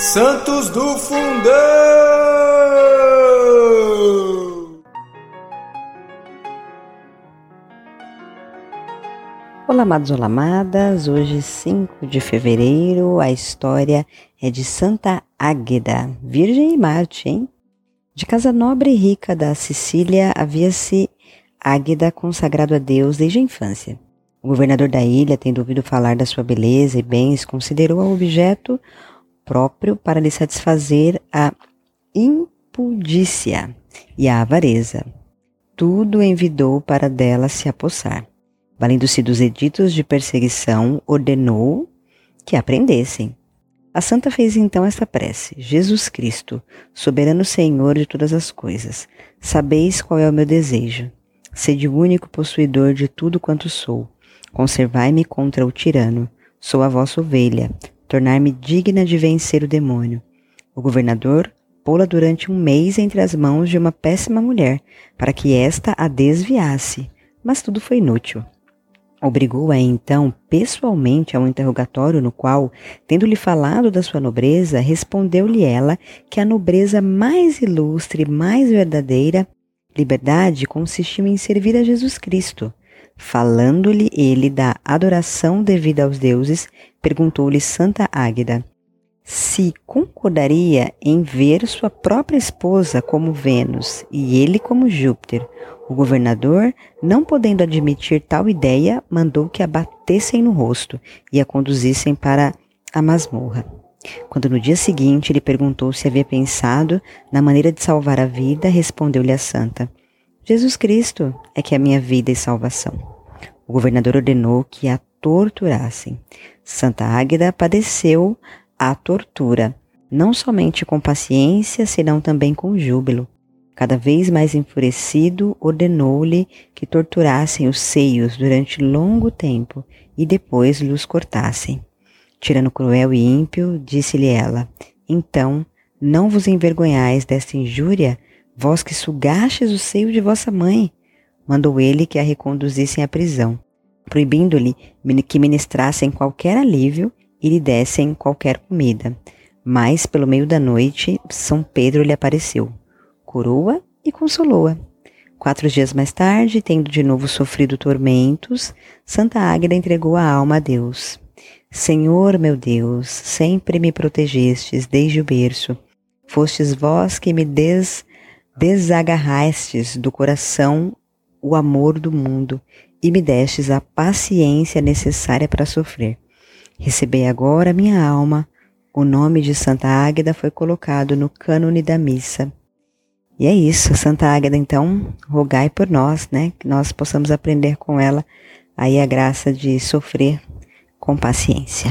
Santos do Fundão! Olá, amados, olá, amadas. Hoje, 5 de fevereiro, a história é de Santa Águeda, Virgem e Marte, hein? De casa nobre e rica da Sicília, havia-se Águeda consagrado a Deus desde a infância. O governador da ilha, tendo ouvido falar da sua beleza e bens, considerou a objeto próprio para lhe satisfazer a impudícia e a avareza. Tudo envidou para dela se apossar. Valendo-se dos editos de perseguição, ordenou que aprendessem. A santa fez então esta prece: Jesus Cristo, soberano Senhor de todas as coisas, sabeis qual é o meu desejo. Sede o único possuidor de tudo quanto sou. Conservai-me contra o tirano. Sou a vossa ovelha. Tornar-me digna de vencer o demônio. O governador pô-la durante um mês entre as mãos de uma péssima mulher, para que esta a desviasse. Mas tudo foi inútil. Obrigou-a então pessoalmente a um interrogatório no qual, tendo-lhe falado da sua nobreza, respondeu-lhe ela que a nobreza mais ilustre, mais verdadeira, liberdade consistiu em servir a Jesus Cristo, Falando-lhe ele da adoração devida aos deuses, perguntou-lhe Santa Águeda se concordaria em ver sua própria esposa como Vênus e ele como Júpiter. O governador, não podendo admitir tal ideia, mandou que a batessem no rosto e a conduzissem para a masmorra. Quando no dia seguinte ele perguntou se havia pensado na maneira de salvar a vida, respondeu-lhe a santa: Jesus Cristo é que é a minha vida e salvação. O governador ordenou que a torturassem. Santa Águeda padeceu a tortura, não somente com paciência, senão também com júbilo. Cada vez mais enfurecido, ordenou-lhe que torturassem os seios durante longo tempo e depois lhes cortassem. Tirando cruel e ímpio, disse-lhe ela: Então, não vos envergonhais desta injúria, Vós que sugastes o seio de vossa mãe, mandou ele que a reconduzissem à prisão, proibindo-lhe que ministrassem qualquer alívio e lhe dessem qualquer comida. Mas, pelo meio da noite, São Pedro lhe apareceu, curou-a e consolou-a. Quatro dias mais tarde, tendo de novo sofrido tormentos, Santa Águeda entregou a alma a Deus. Senhor meu Deus, sempre me protegestes desde o berço. Fostes vós que me des desagarrastes do coração o amor do mundo e me destes a paciência necessária para sofrer. Recebei agora minha alma. O nome de Santa Águeda foi colocado no cânone da missa. E é isso, Santa Águeda, então, rogai por nós, né, que nós possamos aprender com ela aí a graça de sofrer com paciência.